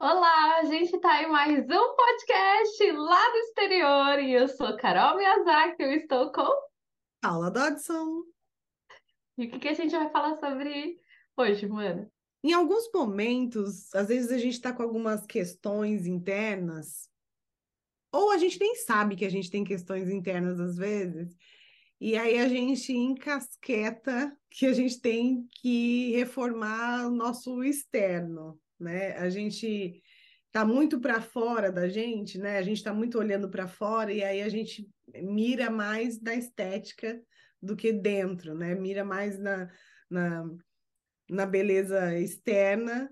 Olá, a gente está em mais um podcast lá do exterior e eu sou Carol Miyazaki, eu estou com Paula Dodson. E o que, que a gente vai falar sobre hoje, mano? Em alguns momentos, às vezes a gente está com algumas questões internas, ou a gente nem sabe que a gente tem questões internas às vezes, e aí a gente encasqueta que a gente tem que reformar o nosso externo, né? A gente tá muito para fora da gente, né? A gente está muito olhando para fora e aí a gente mira mais na estética do que dentro, né? Mira mais na, na, na beleza externa.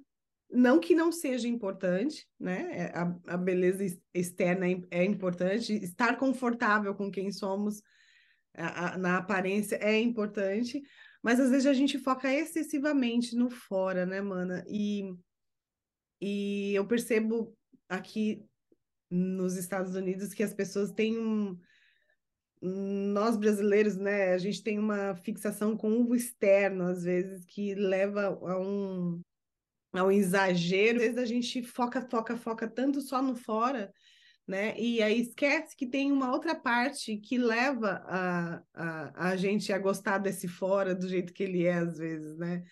Não que não seja importante, né? A, a beleza externa é, é importante, estar confortável com quem somos a, a, na aparência é importante, mas às vezes a gente foca excessivamente no fora, né, mana? E e eu percebo aqui nos Estados Unidos que as pessoas têm um. Nós brasileiros, né, a gente tem uma fixação com o externo, às vezes, que leva a um, a um exagero. Às vezes a gente foca, foca, foca tanto só no fora, né? E aí esquece que tem uma outra parte que leva a, a, a gente a gostar desse fora do jeito que ele é, às vezes, né?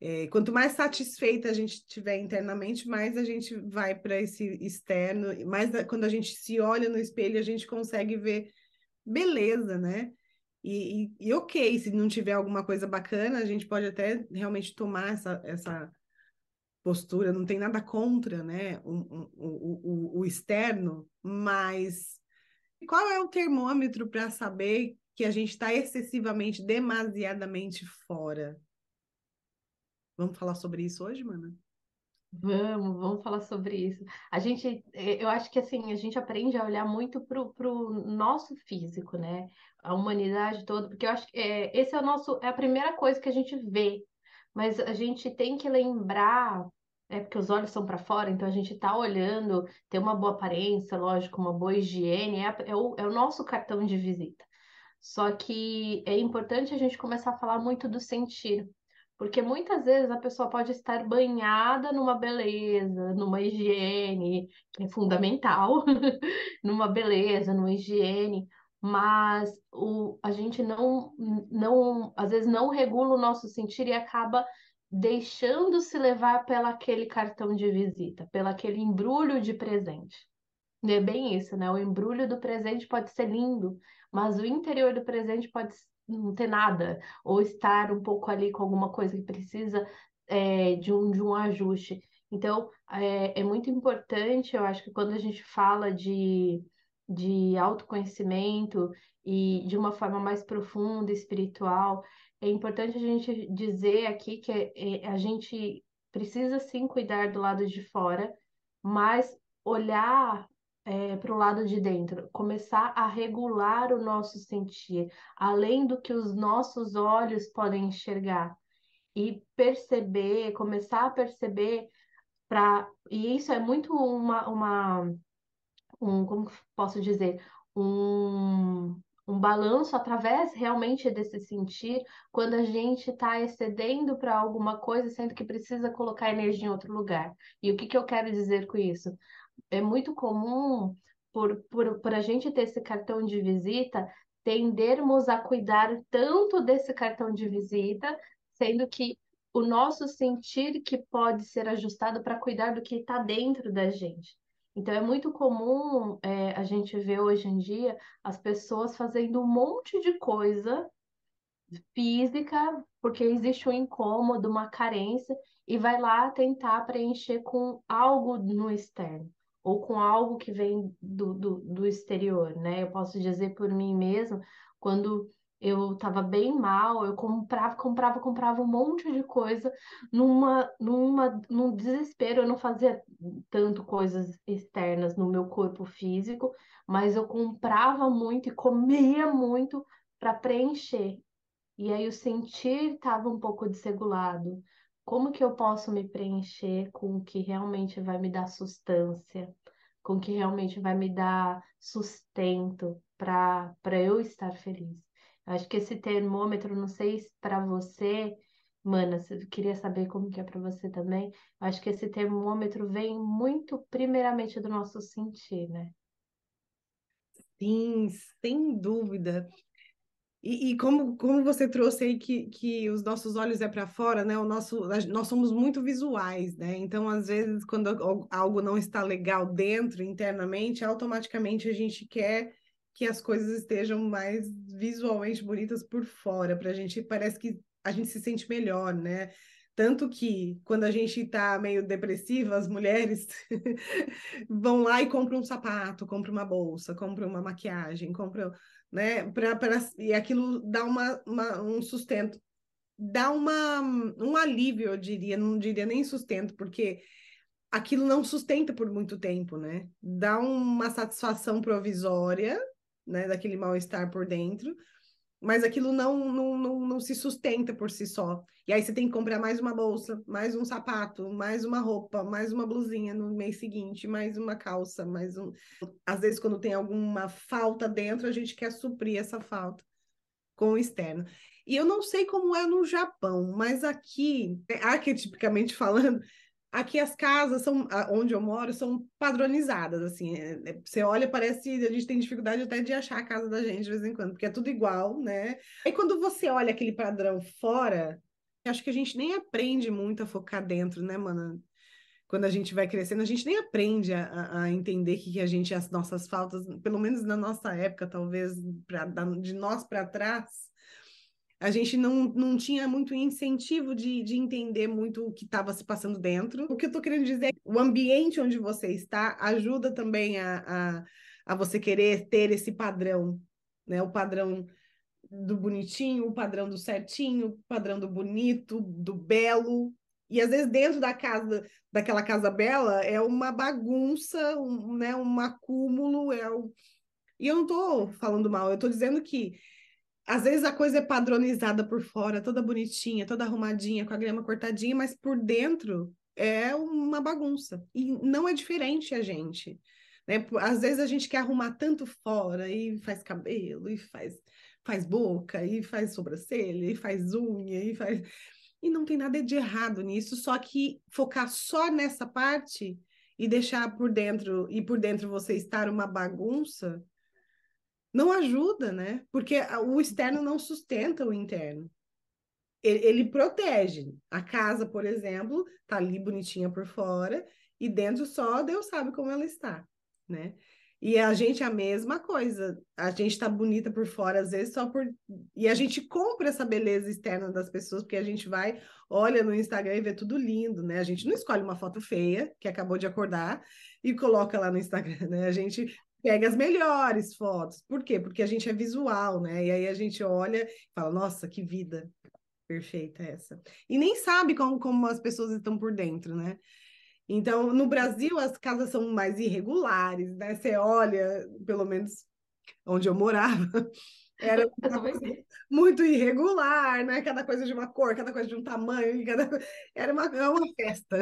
É, quanto mais satisfeita a gente estiver internamente, mais a gente vai para esse externo, mais quando a gente se olha no espelho, a gente consegue ver beleza, né? E, e, e, ok, se não tiver alguma coisa bacana, a gente pode até realmente tomar essa, essa postura, não tem nada contra, né? O, o, o, o externo, mas qual é o termômetro para saber que a gente está excessivamente, demasiadamente fora? Vamos falar sobre isso hoje, mana? Vamos, vamos falar sobre isso. A gente, eh, eu acho que assim, a gente aprende a olhar muito pro, pro nosso físico, né? A humanidade toda, porque eu acho que é, esse é o nosso, é a primeira coisa que a gente vê, mas a gente tem que lembrar, é porque os olhos são para fora, então a gente está olhando, ter uma boa aparência, lógico, uma boa higiene, é, é, o, é o nosso cartão de visita. Só que é importante a gente começar a falar muito do sentir. Porque muitas vezes a pessoa pode estar banhada numa beleza, numa higiene, que é fundamental, numa beleza, numa higiene, mas o, a gente não, não, às vezes não regula o nosso sentir e acaba deixando se levar pela aquele cartão de visita, pelo aquele embrulho de presente. É bem isso, né? O embrulho do presente pode ser lindo, mas o interior do presente pode não ter nada, ou estar um pouco ali com alguma coisa que precisa é, de, um, de um ajuste. Então, é, é muito importante, eu acho que quando a gente fala de, de autoconhecimento e de uma forma mais profunda, espiritual, é importante a gente dizer aqui que é, a gente precisa sim cuidar do lado de fora, mas olhar é, para o lado de dentro, começar a regular o nosso sentir, além do que os nossos olhos podem enxergar, e perceber, começar a perceber para e isso é muito uma, uma um, como posso dizer, um, um balanço através realmente desse sentir, quando a gente está excedendo para alguma coisa, sendo que precisa colocar energia em outro lugar. E o que, que eu quero dizer com isso? É muito comum, por, por, por a gente ter esse cartão de visita, tendermos a cuidar tanto desse cartão de visita, sendo que o nosso sentir que pode ser ajustado para cuidar do que está dentro da gente. Então, é muito comum é, a gente ver hoje em dia as pessoas fazendo um monte de coisa física, porque existe um incômodo, uma carência, e vai lá tentar preencher com algo no externo ou com algo que vem do, do, do exterior, né? Eu posso dizer por mim mesma, quando eu estava bem mal, eu comprava, comprava, comprava um monte de coisa numa, numa, num desespero. Eu não fazia tanto coisas externas no meu corpo físico, mas eu comprava muito e comia muito para preencher. E aí o sentir estava um pouco desregulado. Como que eu posso me preencher com o que realmente vai me dar sustância, com o que realmente vai me dar sustento para eu estar feliz? Acho que esse termômetro, não sei se para você, Mana, eu queria saber como que é para você também. Acho que esse termômetro vem muito primeiramente do nosso sentir, né? Sim, sem dúvida. E, e, como, como você trouxe aí que, que os nossos olhos é para fora, né? O nosso, nós somos muito visuais, né? Então, às vezes, quando algo não está legal dentro, internamente, automaticamente a gente quer que as coisas estejam mais visualmente bonitas por fora, para a gente parece que a gente se sente melhor, né? Tanto que quando a gente está meio depressiva, as mulheres vão lá e compram um sapato, compram uma bolsa, compram uma maquiagem, compram, né? Pra, pra, e aquilo dá uma, uma, um sustento, dá uma, um alívio, eu diria, não diria nem sustento, porque aquilo não sustenta por muito tempo, né? Dá uma satisfação provisória, né? Daquele mal-estar por dentro, mas aquilo não, não, não, não se sustenta por si só. E aí você tem que comprar mais uma bolsa, mais um sapato, mais uma roupa, mais uma blusinha no mês seguinte, mais uma calça, mais um. Às vezes, quando tem alguma falta dentro, a gente quer suprir essa falta com o externo. E eu não sei como é no Japão, mas aqui, arquetipicamente falando, Aqui as casas são, onde eu moro, são padronizadas, assim. É, é, você olha, parece. A gente tem dificuldade até de achar a casa da gente de vez em quando, porque é tudo igual, né? Aí quando você olha aquele padrão fora, acho que a gente nem aprende muito a focar dentro, né, mano? Quando a gente vai crescendo, a gente nem aprende a, a entender que, que a gente, as nossas faltas, pelo menos na nossa época, talvez, pra, de nós para trás, a gente não, não tinha muito incentivo de, de entender muito o que estava se passando dentro. O que eu estou querendo dizer é que o ambiente onde você está ajuda também a, a, a você querer ter esse padrão, né? O padrão do bonitinho, o padrão do certinho, o padrão do bonito, do belo. E às vezes dentro da casa, daquela casa bela, é uma bagunça, um, né, um acúmulo, é o... E eu não estou falando mal, eu estou dizendo que às vezes a coisa é padronizada por fora, toda bonitinha, toda arrumadinha, com a grama cortadinha, mas por dentro é uma bagunça. E não é diferente a gente. Né? Às vezes a gente quer arrumar tanto fora e faz cabelo, e faz, faz boca, e faz sobrancelha, e faz unha, e faz. E não tem nada de errado nisso, só que focar só nessa parte e deixar por dentro, e por dentro você estar uma bagunça, não ajuda, né? Porque o externo não sustenta o interno. Ele, ele protege. A casa, por exemplo, tá ali bonitinha por fora e dentro só Deus sabe como ela está, né? E a gente é a mesma coisa. A gente tá bonita por fora, às vezes, só por. E a gente compra essa beleza externa das pessoas, porque a gente vai, olha no Instagram e vê tudo lindo, né? A gente não escolhe uma foto feia, que acabou de acordar, e coloca lá no Instagram, né? A gente pega as melhores fotos. Por quê? Porque a gente é visual, né? E aí a gente olha e fala, nossa, que vida perfeita essa. E nem sabe como, como as pessoas estão por dentro, né? Então, no Brasil, as casas são mais irregulares, né? Você olha, pelo menos onde eu morava, era muito irregular, né? Cada coisa de uma cor, cada coisa de um tamanho, cada... era uma, é uma festa.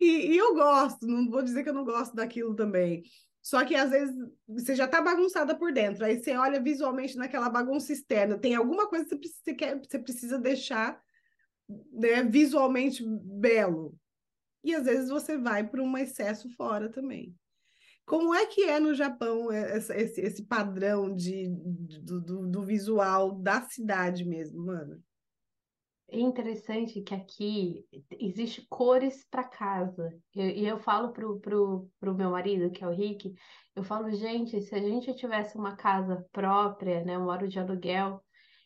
e, e eu gosto, não vou dizer que eu não gosto daquilo também. Só que às vezes você já está bagunçada por dentro, aí você olha visualmente naquela bagunça externa, tem alguma coisa que você, quer, você precisa deixar né, visualmente belo. E às vezes você vai para um excesso fora também. Como é que é no Japão esse, esse, esse padrão de, do, do, do visual da cidade mesmo, mano? É interessante que aqui existe cores para casa. E eu, eu, falo pro, pro, pro meu marido, que é o Rick, eu falo, gente, se a gente tivesse uma casa própria, né? Eu moro de aluguel,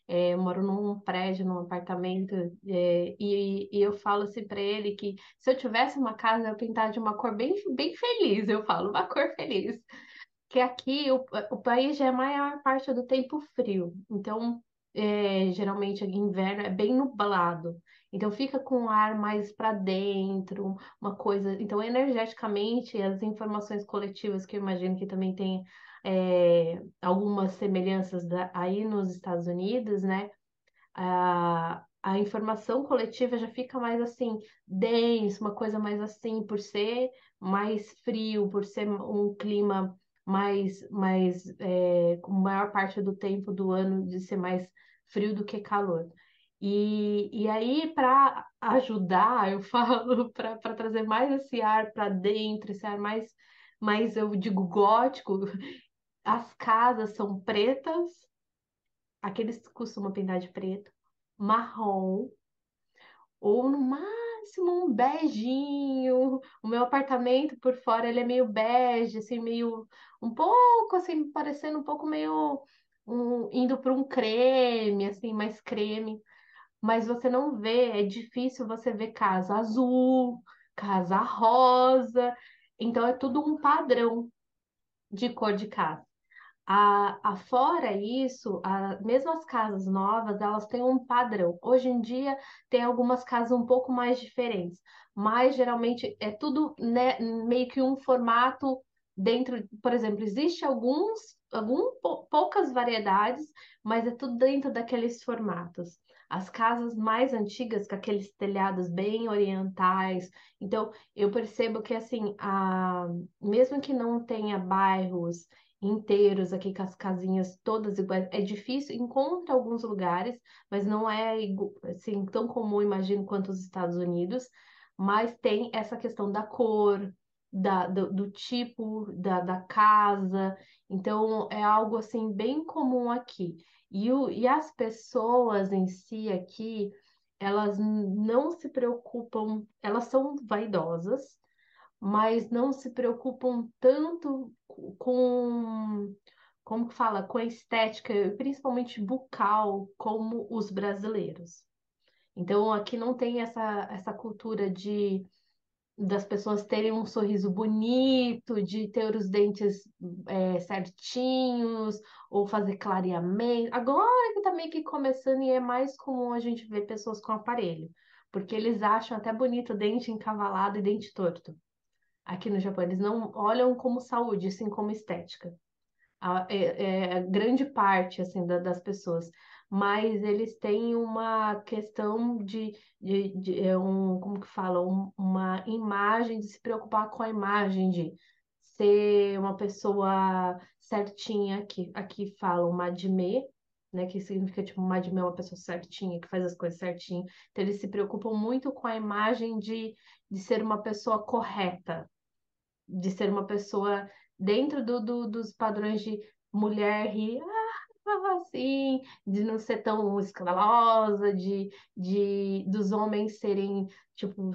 é, eu moro num prédio, num apartamento, é, e, e, eu falo assim para ele que se eu tivesse uma casa, eu pintar de uma cor bem, bem feliz, eu falo, uma cor feliz. Que aqui o, o país já é a maior parte do tempo frio. Então, é, geralmente inverno é bem nublado. Então fica com o ar mais para dentro, uma coisa. Então, energeticamente, as informações coletivas, que eu imagino que também tem é, algumas semelhanças da, aí nos Estados Unidos, né? A, informação coletiva já fica mais assim, densa, uma coisa mais assim, por ser mais frio, por ser um clima mais, mais é, com maior parte do tempo do ano de ser mais frio do que calor. E, e aí, para ajudar, eu falo, para trazer mais esse ar para dentro, esse ar mais, mais, eu digo, gótico, as casas são pretas, aqueles que costumam pintar de preto, marrom, ou no máximo um beijinho. O meu apartamento por fora ele é meio bege, assim, meio um pouco assim, parecendo um pouco meio um, indo para um creme, assim, mais creme. Mas você não vê, é difícil você ver casa azul, casa rosa. Então é tudo um padrão de cor de casa. A, a, fora isso, a, mesmo as casas novas, elas têm um padrão. Hoje em dia tem algumas casas um pouco mais diferentes, mas geralmente é tudo né, meio que um formato dentro, por exemplo, existe alguns, algum, poucas variedades, mas é tudo dentro daqueles formatos. As casas mais antigas, com aqueles telhados bem orientais. Então, eu percebo que, assim, a... mesmo que não tenha bairros inteiros aqui com as casinhas todas iguais. É difícil, encontra alguns lugares, mas não é assim, tão comum, imagino, quanto os Estados Unidos. Mas tem essa questão da cor, da, do, do tipo da, da casa. Então, é algo assim bem comum aqui. E, o, e as pessoas em si aqui, elas não se preocupam, elas são vaidosas, mas não se preocupam tanto com, como que fala, com a estética, principalmente bucal, como os brasileiros. Então, aqui não tem essa, essa cultura de das pessoas terem um sorriso bonito, de ter os dentes é, certinhos, ou fazer clareamento. Agora que tá meio que começando e é mais comum a gente ver pessoas com aparelho, porque eles acham até bonito dente encavalado e dente torto aqui no Japão. Eles não olham como saúde, assim como estética. A, é, é grande parte assim da, das pessoas, mas eles têm uma questão de, de, de é um, como que fala, um, uma imagem de se preocupar com a imagem de ser uma pessoa certinha, que aqui falam madme, né, que significa tipo madme é uma pessoa certinha, que faz as coisas certinho. Então eles se preocupam muito com a imagem de, de ser uma pessoa correta, de ser uma pessoa dentro do, do dos padrões de mulher rir, ah, assim, de não ser tão escandalosa, de, de dos homens serem tipo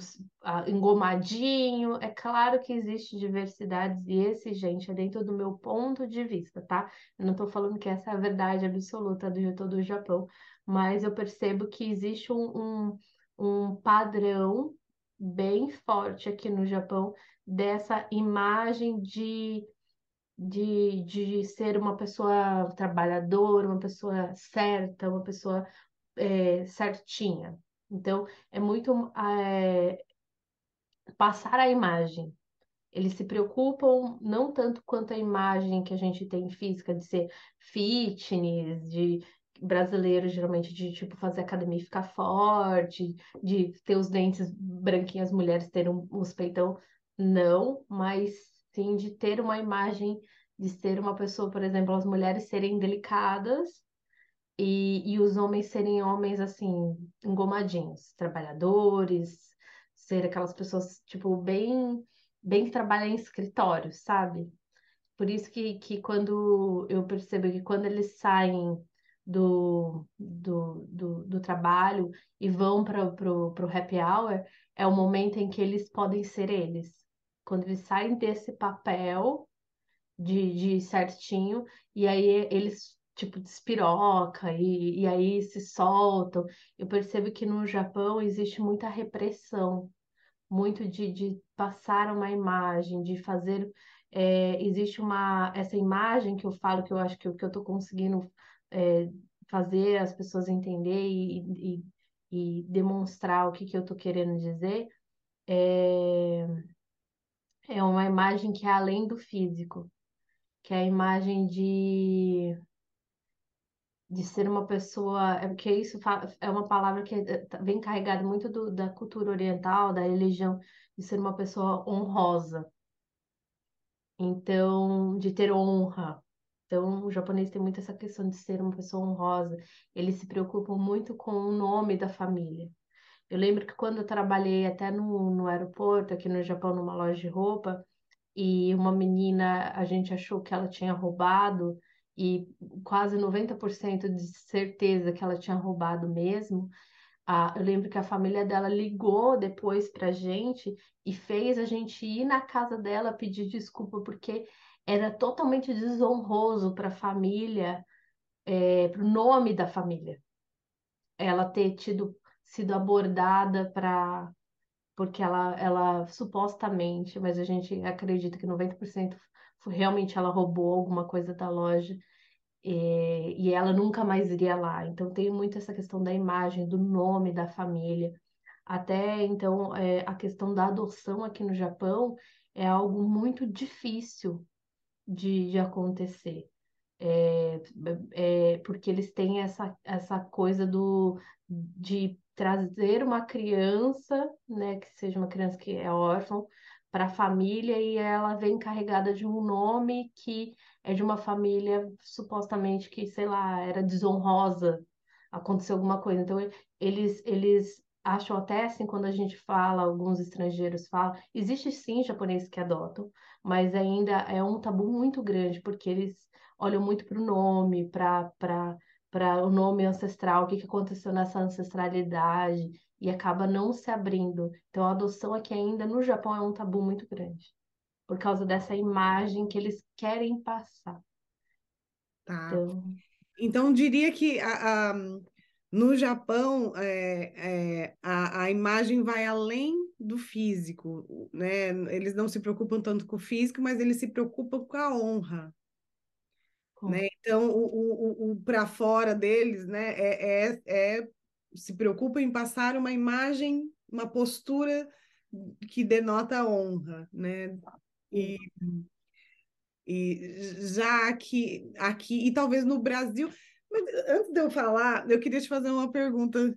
engomadinho. É claro que existe diversidade e esse, gente, é dentro do meu ponto de vista, tá? Eu não estou falando que essa é a verdade absoluta do todo o Japão, mas eu percebo que existe um, um, um padrão bem forte aqui no Japão dessa imagem de, de, de ser uma pessoa trabalhadora, uma pessoa certa, uma pessoa é, certinha. Então, é muito é, passar a imagem. Eles se preocupam não tanto quanto a imagem que a gente tem física de ser fitness, de brasileiro geralmente de tipo fazer academia e ficar forte, de ter os dentes branquinhos, as mulheres terem uns peitão. Não, mas sim de ter uma imagem de ser uma pessoa, por exemplo, as mulheres serem delicadas e, e os homens serem homens assim, engomadinhos, trabalhadores, ser aquelas pessoas, tipo, bem, bem que trabalham em escritórios, sabe? Por isso que, que quando eu percebo que quando eles saem do, do, do, do trabalho e vão para o happy hour, é o momento em que eles podem ser eles quando eles saem desse papel de, de certinho, e aí eles, tipo, despiroca, e, e aí se soltam. Eu percebo que no Japão existe muita repressão, muito de, de passar uma imagem, de fazer. É, existe uma essa imagem que eu falo que eu acho que, que eu estou conseguindo é, fazer as pessoas entender e, e, e demonstrar o que, que eu estou querendo dizer é, é uma imagem que é além do físico, que é a imagem de de ser uma pessoa, é porque isso é uma palavra que é, tá, vem carregada muito do, da cultura oriental, da religião, de ser uma pessoa honrosa. Então, de ter honra, Então, o japonês tem muito essa questão de ser uma pessoa honrosa. Eles se preocupam muito com o nome da família. Eu lembro que quando eu trabalhei até no, no aeroporto, aqui no Japão, numa loja de roupa, e uma menina, a gente achou que ela tinha roubado, e quase 90% de certeza que ela tinha roubado mesmo. Ah, eu lembro que a família dela ligou depois pra gente e fez a gente ir na casa dela pedir desculpa, porque era totalmente desonroso para a família, é, para o nome da família, ela ter tido sido abordada para porque ela, ela supostamente, mas a gente acredita que 90% foi, realmente ela roubou alguma coisa da loja e, e ela nunca mais iria lá. Então tem muito essa questão da imagem, do nome da família. Até então, é, a questão da adoção aqui no Japão é algo muito difícil de, de acontecer. É, é, porque eles têm essa, essa coisa do, de trazer uma criança, né, que seja uma criança que é órfã, para a família e ela vem carregada de um nome que é de uma família supostamente que, sei lá, era desonrosa, aconteceu alguma coisa. Então, eles, eles acham até assim, quando a gente fala, alguns estrangeiros falam, existe sim japoneses que adotam, mas ainda é um tabu muito grande, porque eles olham muito para o nome, para para o nome ancestral, o que, que aconteceu nessa ancestralidade, e acaba não se abrindo. Então, a adoção aqui ainda no Japão é um tabu muito grande, por causa dessa imagem que eles querem passar. Tá. Então, então diria que a, a, no Japão é, é, a, a imagem vai além do físico, né? Eles não se preocupam tanto com o físico, mas eles se preocupam com a honra. Né? Então, o, o, o para fora deles né, é, é, é, se preocupa em passar uma imagem, uma postura que denota honra. Né? E, e já aqui, aqui, e talvez no Brasil. Mas antes de eu falar, eu queria te fazer uma pergunta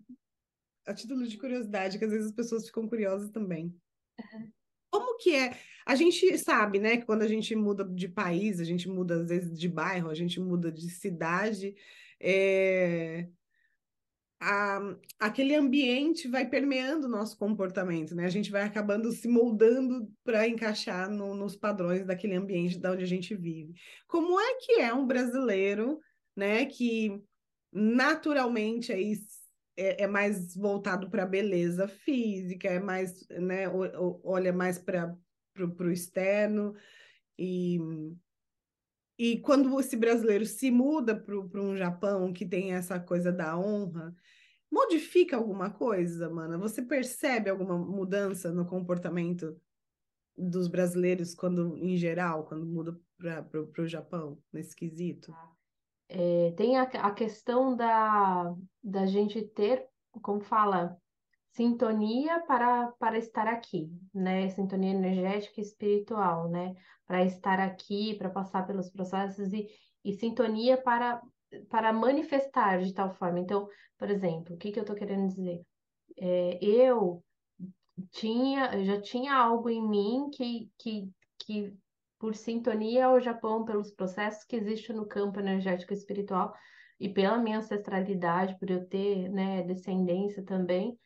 a título de curiosidade, que às vezes as pessoas ficam curiosas também. Uhum. Como que é? A gente sabe, né, que quando a gente muda de país, a gente muda às vezes de bairro, a gente muda de cidade, é... a, aquele ambiente vai permeando o nosso comportamento, né? A gente vai acabando se moldando para encaixar no, nos padrões daquele ambiente da onde a gente vive. Como é que é um brasileiro, né, que naturalmente aí é, é mais voltado para beleza física, é mais, né, olha mais para o externo. E, e quando esse brasileiro se muda para um Japão que tem essa coisa da honra, modifica alguma coisa, mana? Você percebe alguma mudança no comportamento dos brasileiros quando, em geral, quando muda para o Japão, nesse quesito? É, tem a, a questão da, da gente ter, como fala, sintonia para, para estar aqui, né? Sintonia energética e espiritual, né? Para estar aqui, para passar pelos processos e, e sintonia para, para manifestar de tal forma. Então, por exemplo, o que, que eu estou querendo dizer? É, eu tinha, já tinha algo em mim que, que, que por sintonia ao Japão, pelos processos que existem no campo energético espiritual e pela minha ancestralidade, por eu ter né, descendência também,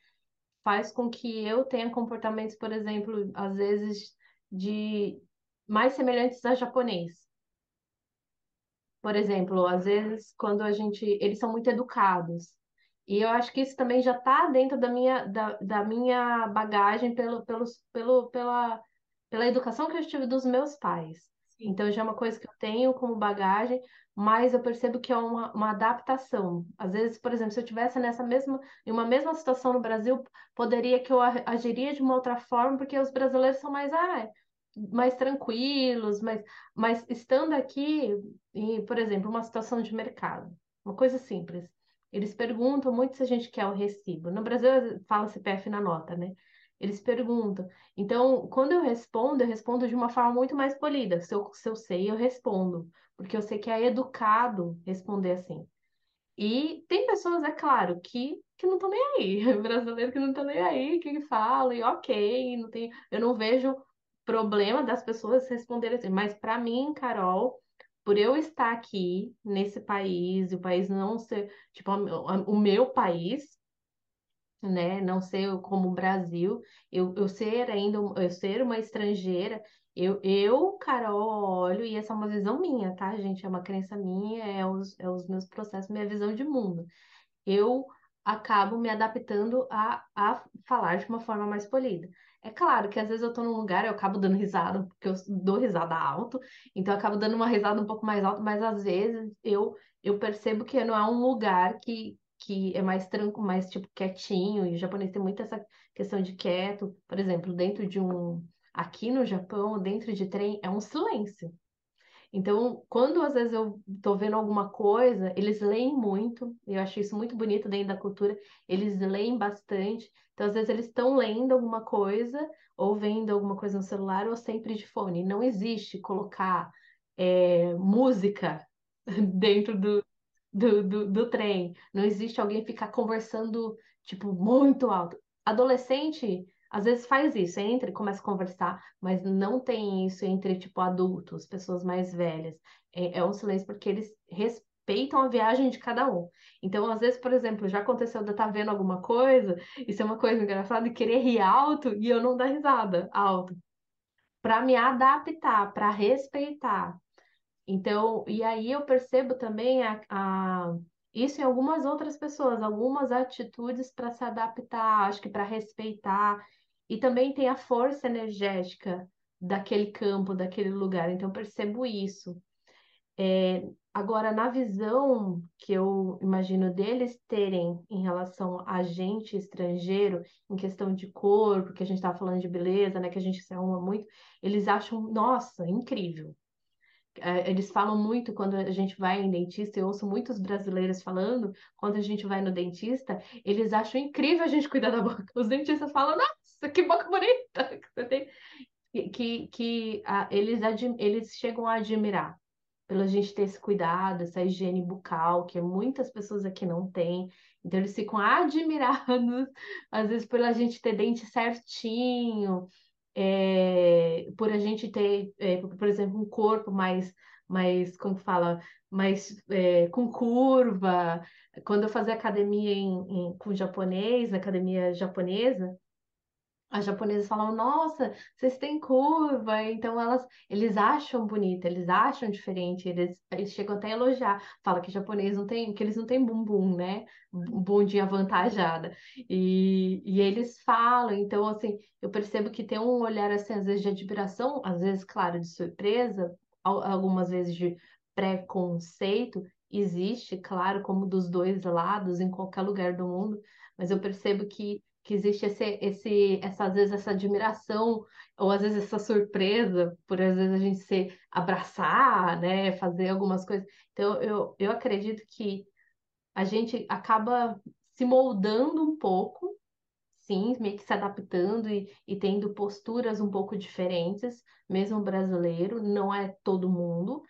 faz com que eu tenha comportamentos, por exemplo, às vezes de mais semelhantes a japonês. Por exemplo, às vezes quando a gente, eles são muito educados. E eu acho que isso também já está dentro da minha, da, da minha bagagem pelo, pelo, pelo, pela, pela educação que eu tive dos meus pais. Sim. Então já é uma coisa que eu tenho como bagagem, mas eu percebo que é uma, uma adaptação. Às vezes, por exemplo, se eu tivesse nessa mesma, em uma mesma situação no Brasil, poderia que eu agiria de uma outra forma, porque os brasileiros são mais, ah, mais tranquilos, mas, mas estando aqui, em, por exemplo, uma situação de mercado, uma coisa simples. Eles perguntam muito se a gente quer o recibo. No Brasil fala CPF na nota, né? Eles perguntam. Então, quando eu respondo, eu respondo de uma forma muito mais polida. Se eu, se eu sei, eu respondo. Porque eu sei que é educado responder assim. E tem pessoas, é claro, que, que não estão nem aí. Brasileiro que não estão nem aí, que falam, e ok, não tem, eu não vejo problema das pessoas responderem assim. Mas para mim, Carol, por eu estar aqui nesse país, e o país não ser, tipo, o meu país, né, não ser como o Brasil, eu, eu ser ainda, eu ser uma estrangeira, eu, eu, Carol, olho, e essa é uma visão minha, tá, gente? É uma crença minha, é os, é os meus processos, minha visão de mundo. Eu acabo me adaptando a, a falar de uma forma mais polida. É claro que às vezes eu tô num lugar eu acabo dando risada, porque eu dou risada alto, então eu acabo dando uma risada um pouco mais alta, mas às vezes eu, eu percebo que não é um lugar que, que é mais tranquilo, mais tipo quietinho, e o japonês tem muito essa questão de quieto. Por exemplo, dentro de um. Aqui no Japão, dentro de trem, é um silêncio. Então, quando às vezes eu estou vendo alguma coisa, eles leem muito, eu acho isso muito bonito dentro da cultura, eles leem bastante. Então, às vezes, eles estão lendo alguma coisa, ou vendo alguma coisa no celular, ou sempre de fone. Não existe colocar é, música dentro do, do, do, do trem. Não existe alguém ficar conversando, tipo, muito alto. Adolescente às vezes faz isso, entra e começa a conversar, mas não tem isso entre, tipo, adultos, pessoas mais velhas. É, é um silêncio porque eles respeitam a viagem de cada um. Então, às vezes, por exemplo, já aconteceu de eu estar vendo alguma coisa, isso é uma coisa engraçada, e querer rir alto e eu não dar risada alto. Para me adaptar, para respeitar. Então, e aí eu percebo também a, a isso em algumas outras pessoas, algumas atitudes para se adaptar, acho que para respeitar e também tem a força energética daquele campo, daquele lugar. Então, percebo isso. É, agora, na visão que eu imagino deles terem em relação a gente estrangeiro, em questão de corpo, que a gente estava falando de beleza, né, que a gente se arruma muito, eles acham, nossa, incrível. É, eles falam muito quando a gente vai em dentista, eu ouço muitos brasileiros falando, quando a gente vai no dentista, eles acham incrível a gente cuidar da boca. Os dentistas falam, nossa, que boca bonita que você tem. Que, que a, eles, eles chegam a admirar pela gente ter esse cuidado, essa higiene bucal, que muitas pessoas aqui não têm. Então, eles ficam admirados, às vezes, pela gente ter dente certinho, é, por a gente ter, é, por exemplo, um corpo mais, mais como fala, mais é, com curva. Quando eu fazia academia em, em, com japonês, academia japonesa, as japonesas falam, nossa, vocês têm curva, então elas, eles acham bonita, eles acham diferente, eles, eles chegam até a elogiar, fala que japonês não tem, que eles não têm bumbum, né, bundinha avantajada, e, e eles falam, então assim, eu percebo que tem um olhar assim, às vezes de admiração, às vezes, claro, de surpresa, algumas vezes de preconceito, existe, claro, como dos dois lados, em qualquer lugar do mundo, mas eu percebo que que existe esse, esse, essa, às vezes essa admiração, ou às vezes essa surpresa, por às vezes a gente se abraçar, né, fazer algumas coisas. Então, eu, eu acredito que a gente acaba se moldando um pouco, sim, meio que se adaptando e, e tendo posturas um pouco diferentes, mesmo brasileiro, não é todo mundo,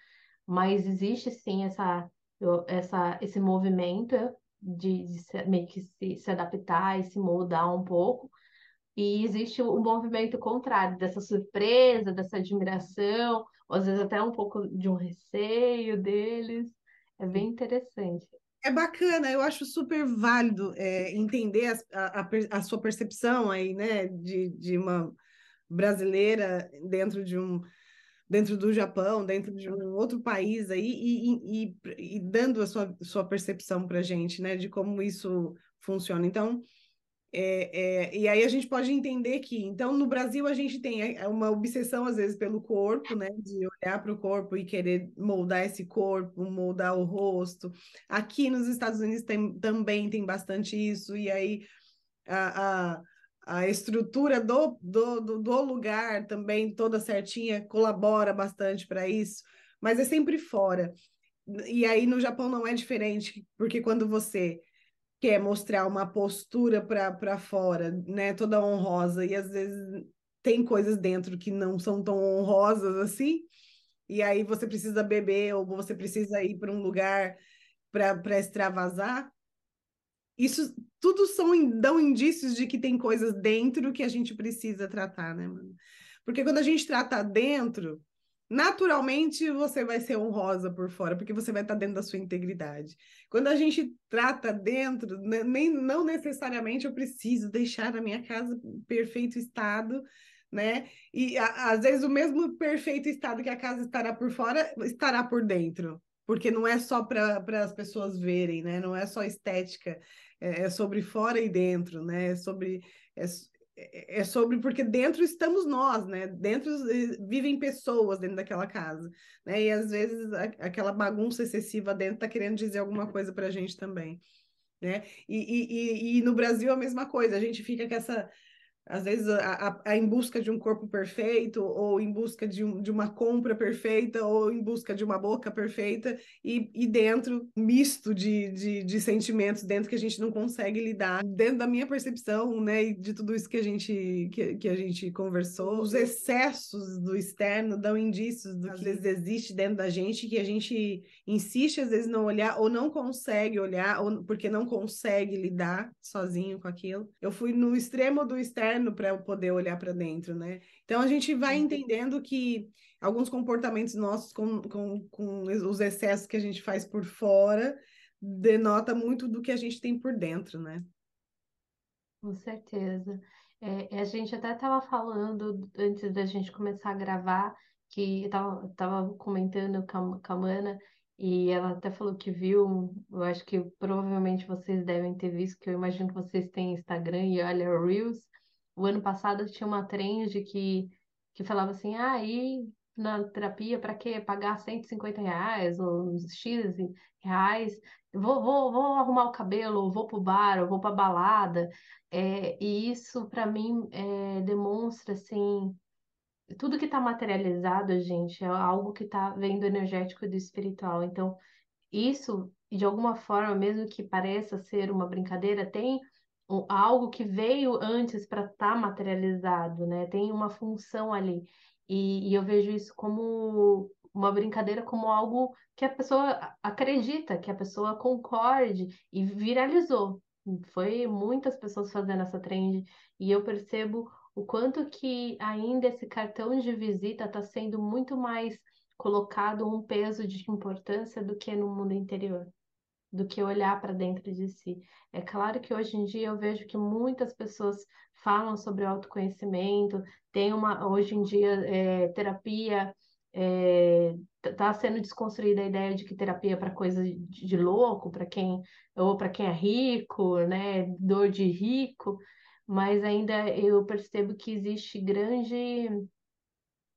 mas existe sim essa, essa, esse movimento de, de se, meio que se, se adaptar e se moldar um pouco. E existe o um movimento contrário, dessa surpresa, dessa admiração, às vezes até um pouco de um receio deles. É bem interessante. É bacana, eu acho super válido é, entender a, a, a, sua percepção aí, né, de, de uma brasileira dentro de um, dentro do Japão, dentro de um outro país aí, e, e, e dando a sua, sua percepção para a gente, né, de como isso funciona. Então, é, é, e aí a gente pode entender que, então, no Brasil a gente tem é, uma obsessão, às vezes, pelo corpo, né, de olhar para o corpo e querer moldar esse corpo, moldar o rosto. Aqui nos Estados Unidos tem, também tem bastante isso, e aí a, a a estrutura do, do, do, do lugar também toda certinha colabora bastante para isso, mas é sempre fora. E aí no Japão não é diferente, porque quando você quer mostrar uma postura para fora, né, toda honrosa, e às vezes tem coisas dentro que não são tão honrosas assim, e aí você precisa beber ou você precisa ir para um lugar para extravasar, isso tudo são dão indícios de que tem coisas dentro que a gente precisa tratar, né, mano? Porque quando a gente trata dentro, naturalmente você vai ser honrosa por fora, porque você vai estar dentro da sua integridade. Quando a gente trata dentro, nem não necessariamente eu preciso deixar a minha casa em perfeito estado, né? E a, às vezes o mesmo perfeito estado que a casa estará por fora estará por dentro, porque não é só para as pessoas verem, né? Não é só estética, é, é sobre fora e dentro, né? É sobre é, é, é sobre porque dentro estamos nós, né? Dentro eh, vivem pessoas dentro daquela casa, né? E às vezes a, aquela bagunça excessiva dentro tá querendo dizer alguma coisa para a gente também, né? E, e, e, e no Brasil a mesma coisa, a gente fica com essa às vezes a, a, a, em busca de um corpo perfeito, ou em busca de, um, de uma compra perfeita, ou em busca de uma boca perfeita, e, e dentro, misto de, de, de, sentimentos dentro que a gente não consegue lidar, dentro da minha percepção, né, e de tudo isso que a gente, que, que a gente conversou, os excessos do externo dão indícios do às que vezes existe dentro da gente, que a gente insiste às vezes não olhar, ou não consegue olhar, ou porque não consegue lidar sozinho com aquilo. Eu fui no extremo do externo externo para eu poder olhar para dentro, né? Então a gente vai entendendo que alguns comportamentos nossos com, com, com os excessos que a gente faz por fora denota muito do que a gente tem por dentro, né? Com certeza. É, a gente até estava falando antes da gente começar a gravar que eu estava comentando com a, com a Mana e ela até falou que viu, eu acho que provavelmente vocês devem ter visto, que eu imagino que vocês têm Instagram e olha Reels, o ano passado tinha uma trend que, que falava assim, ah, e na terapia, para que pagar 150 reais ou X reais? Vou, vou, vou arrumar o cabelo, vou pro bar, ou vou pra balada. É, e isso, para mim, é, demonstra, assim, tudo que está materializado, gente, é algo que está vendo energético e do espiritual. Então, isso, de alguma forma, mesmo que pareça ser uma brincadeira, tem algo que veio antes para estar tá materializado, né? Tem uma função ali. E, e, eu vejo isso como uma brincadeira, como algo que a pessoa acredita, que a pessoa concorde e viralizou. Foi muitas pessoas fazendo essa trend e eu percebo o quanto que ainda esse cartão de visita está sendo muito mais colocado um peso de importância do que no mundo interior do que olhar para dentro de si. É claro que hoje em dia eu vejo que muitas pessoas falam sobre autoconhecimento, tem uma hoje em dia é, terapia está é, sendo desconstruída a ideia de que terapia é para coisa de, de louco, para quem ou para quem é rico, né, dor de rico, mas ainda eu percebo que existe grande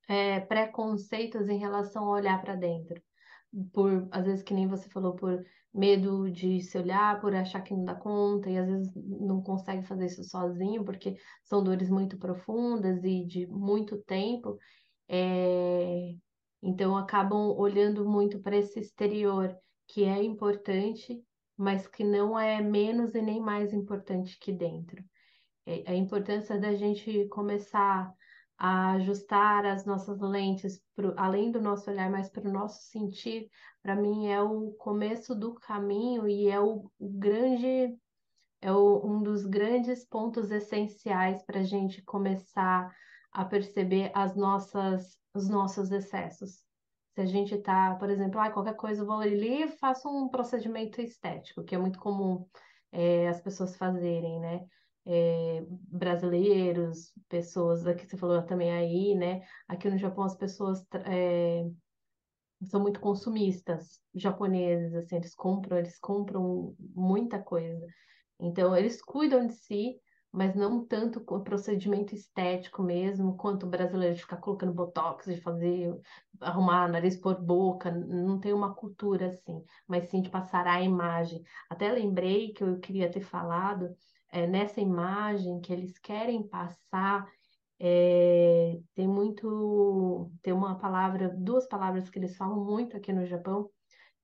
é, preconceitos em relação a olhar para dentro, por às vezes que nem você falou por medo de se olhar por achar que não dá conta e às vezes não consegue fazer isso sozinho porque são dores muito profundas e de muito tempo, é... então acabam olhando muito para esse exterior que é importante, mas que não é menos e nem mais importante que dentro. É a importância da gente começar a ajustar as nossas lentes, pro, além do nosso olhar, mas para o nosso sentir, para mim é o começo do caminho e é o, o grande, é o, um dos grandes pontos essenciais para a gente começar a perceber as nossas, os nossos excessos. Se a gente está, por exemplo, ah, qualquer coisa eu vou ali e faço um procedimento estético, que é muito comum é, as pessoas fazerem, né? É, brasileiros, pessoas, aqui você falou também aí, né? Aqui no Japão as pessoas é, são muito consumistas, japoneses, assim, eles compram, eles compram muita coisa. Então, eles cuidam de si, mas não tanto com o procedimento estético mesmo, quanto o brasileiro de ficar colocando botox, de fazer, arrumar nariz por boca, não tem uma cultura assim, mas sim de passar a imagem. Até lembrei que eu queria ter falado é, nessa imagem que eles querem passar, é, tem muito, tem uma palavra, duas palavras que eles falam muito aqui no Japão,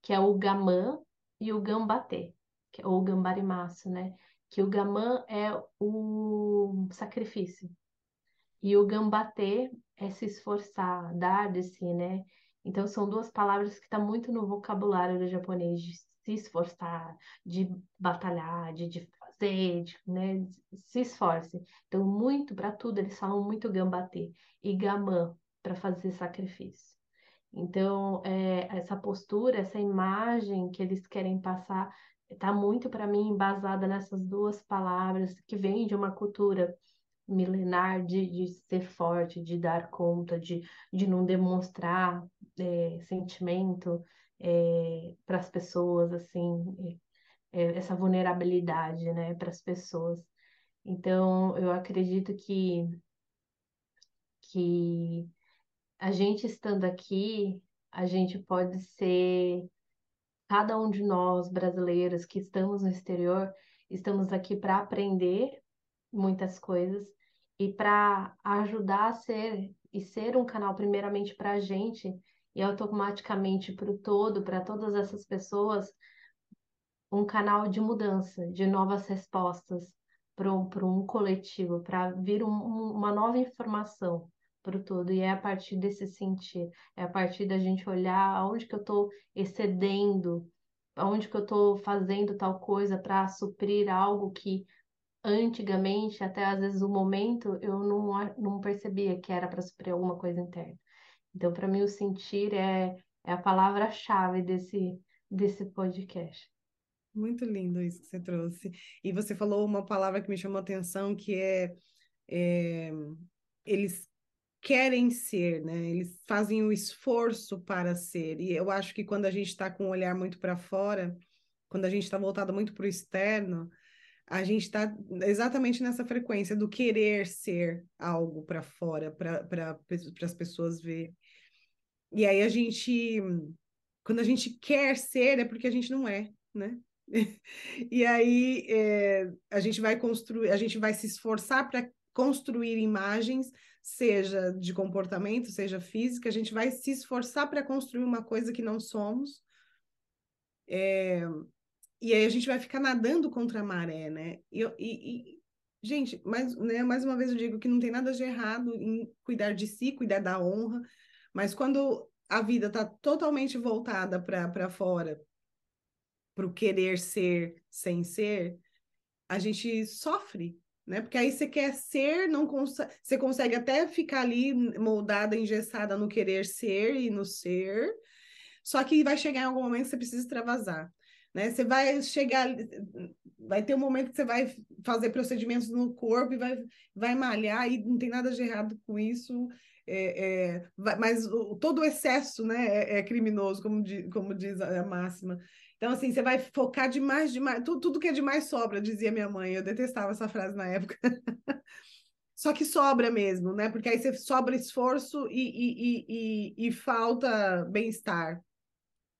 que é o gaman e o gambate, que é o gambarimasu, né? Que o gaman é o sacrifício e o gambate é se esforçar, dar de si, né? Então são duas palavras que estão tá muito no vocabulário do japonês, de se esforçar, de batalhar, de, de sede, né? Se esforce. Então, muito para tudo, eles falam muito gambate e gamã para fazer sacrifício. Então, é, essa postura, essa imagem que eles querem passar, está muito para mim embasada nessas duas palavras que vêm de uma cultura milenar de, de ser forte, de dar conta, de, de não demonstrar é, sentimento é, para as pessoas, assim, é essa vulnerabilidade, né, para as pessoas. Então, eu acredito que, que a gente estando aqui, a gente pode ser, cada um de nós brasileiros que estamos no exterior, estamos aqui para aprender muitas coisas e para ajudar a ser e ser um canal primeiramente para a gente e automaticamente para o todo, para todas essas pessoas, um canal de mudança, de novas respostas para um, coletivo, para vir um, uma nova informação para o todo. E é a partir desse sentir, é a partir da gente olhar aonde que eu estou excedendo, aonde que eu estou fazendo tal coisa para suprir algo que antigamente, até às vezes o momento, eu não, não percebia que era para suprir alguma coisa interna. Então, para mim, o sentir é, é a palavra-chave desse, desse podcast. Muito lindo isso que você trouxe. E você falou uma palavra que me chamou a atenção, que é, é eles querem ser, né? Eles fazem o esforço para ser. E eu acho que quando a gente está com o olhar muito para fora, quando a gente está voltado muito para o externo, a gente está exatamente nessa frequência do querer ser algo para fora, para pra, as pessoas ver. E aí a gente, quando a gente quer ser, é porque a gente não é, né? e aí é, a gente vai construir, a gente vai se esforçar para construir imagens, seja de comportamento, seja física, a gente vai se esforçar para construir uma coisa que não somos. É, e aí a gente vai ficar nadando contra a maré, né? E, e, e, gente, mais, né, mais uma vez eu digo que não tem nada de errado em cuidar de si, cuidar da honra, mas quando a vida está totalmente voltada para fora, para o querer ser sem ser, a gente sofre, né? Porque aí você quer ser, não consegue, você consegue até ficar ali moldada, engessada no querer ser e no ser, só que vai chegar em algum momento que você precisa extravasar. Né? Você vai chegar, vai ter um momento que você vai fazer procedimentos no corpo e vai, vai malhar, e não tem nada de errado com isso, é, é, mas o, todo o excesso né, é, é criminoso, como, di, como diz a máxima. Então, assim, você vai focar demais, demais, tudo, tudo que é demais sobra, dizia minha mãe. Eu detestava essa frase na época. Só que sobra mesmo, né? Porque aí você sobra esforço e, e, e, e falta bem-estar,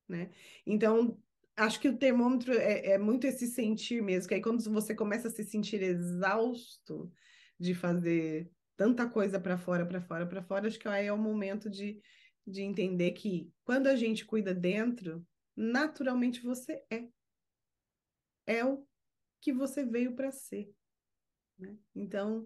né? Então, acho que o termômetro é, é, muito esse sentir mesmo, que aí quando você começa a se sentir exausto de fazer tanta coisa para fora, para fora, para fora, acho que aí é o momento de, de entender que quando a gente cuida dentro, naturalmente você é. É o que você veio para ser. Né? Então,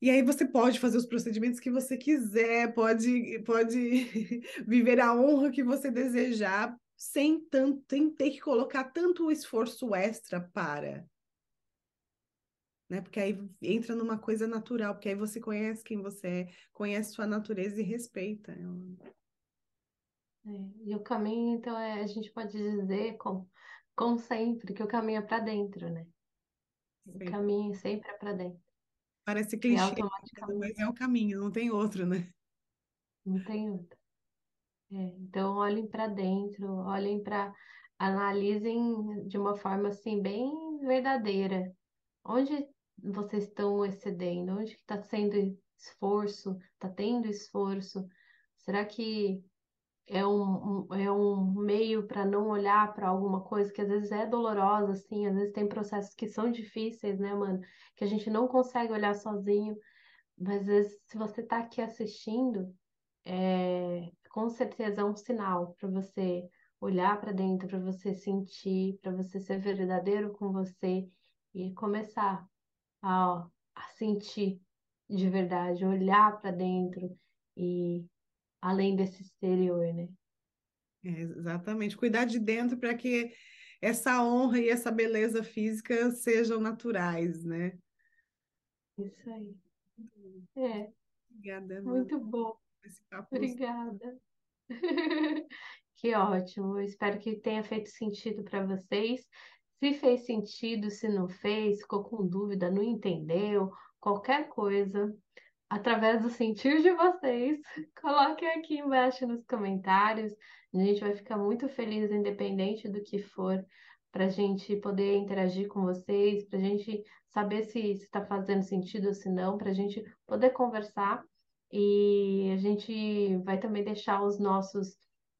e aí você pode fazer os procedimentos que você quiser, pode, pode viver a honra que você desejar, sem, tanto, sem ter que colocar tanto esforço extra para. Né? Porque aí entra numa coisa natural, porque aí você conhece quem você é, conhece sua natureza e respeita. É, e o caminho, então, é, a gente pode dizer, como, como sempre, que o caminho é para dentro, né? O caminho sempre é para dentro. Parece clichê, mas é o caminho, não tem outro, né? Não tem outro. É, então, olhem para dentro, olhem para. Analisem de uma forma assim, bem verdadeira. Onde vocês estão excedendo? Onde está sendo esforço? Está tendo esforço? Será que é um, é um meio para não olhar para alguma coisa que às vezes é dolorosa, assim, às vezes tem processos que são difíceis, né, mano? Que a gente não consegue olhar sozinho. Mas às vezes, se você está aqui assistindo, é, com certeza é um sinal para você olhar para dentro, para você sentir, para você ser verdadeiro com você e começar a, a sentir de verdade, olhar para dentro e além desse exterior, né? É, exatamente, cuidar de dentro para que essa honra e essa beleza física sejam naturais, né? Isso aí. É. Obrigada. Muito bom. Obrigada. Que ótimo. Eu espero que tenha feito sentido para vocês. Se fez sentido, se não fez, ficou com dúvida, não entendeu, qualquer coisa, através do sentir de vocês, coloquem aqui embaixo nos comentários. A gente vai ficar muito feliz, independente do que for, para a gente poder interagir com vocês, para a gente saber se está fazendo sentido ou se não, para a gente poder conversar. E a gente vai também deixar os nossos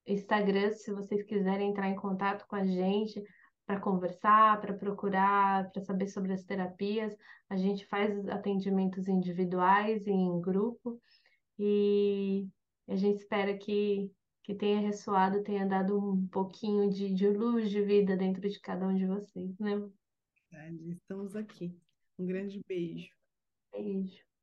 Instagrams, se vocês quiserem entrar em contato com a gente para conversar, para procurar, para saber sobre as terapias. A gente faz atendimentos individuais e em grupo e a gente espera que, que tenha ressoado, tenha dado um pouquinho de, de luz de vida dentro de cada um de vocês, né? Estamos aqui. Um grande beijo. Beijo.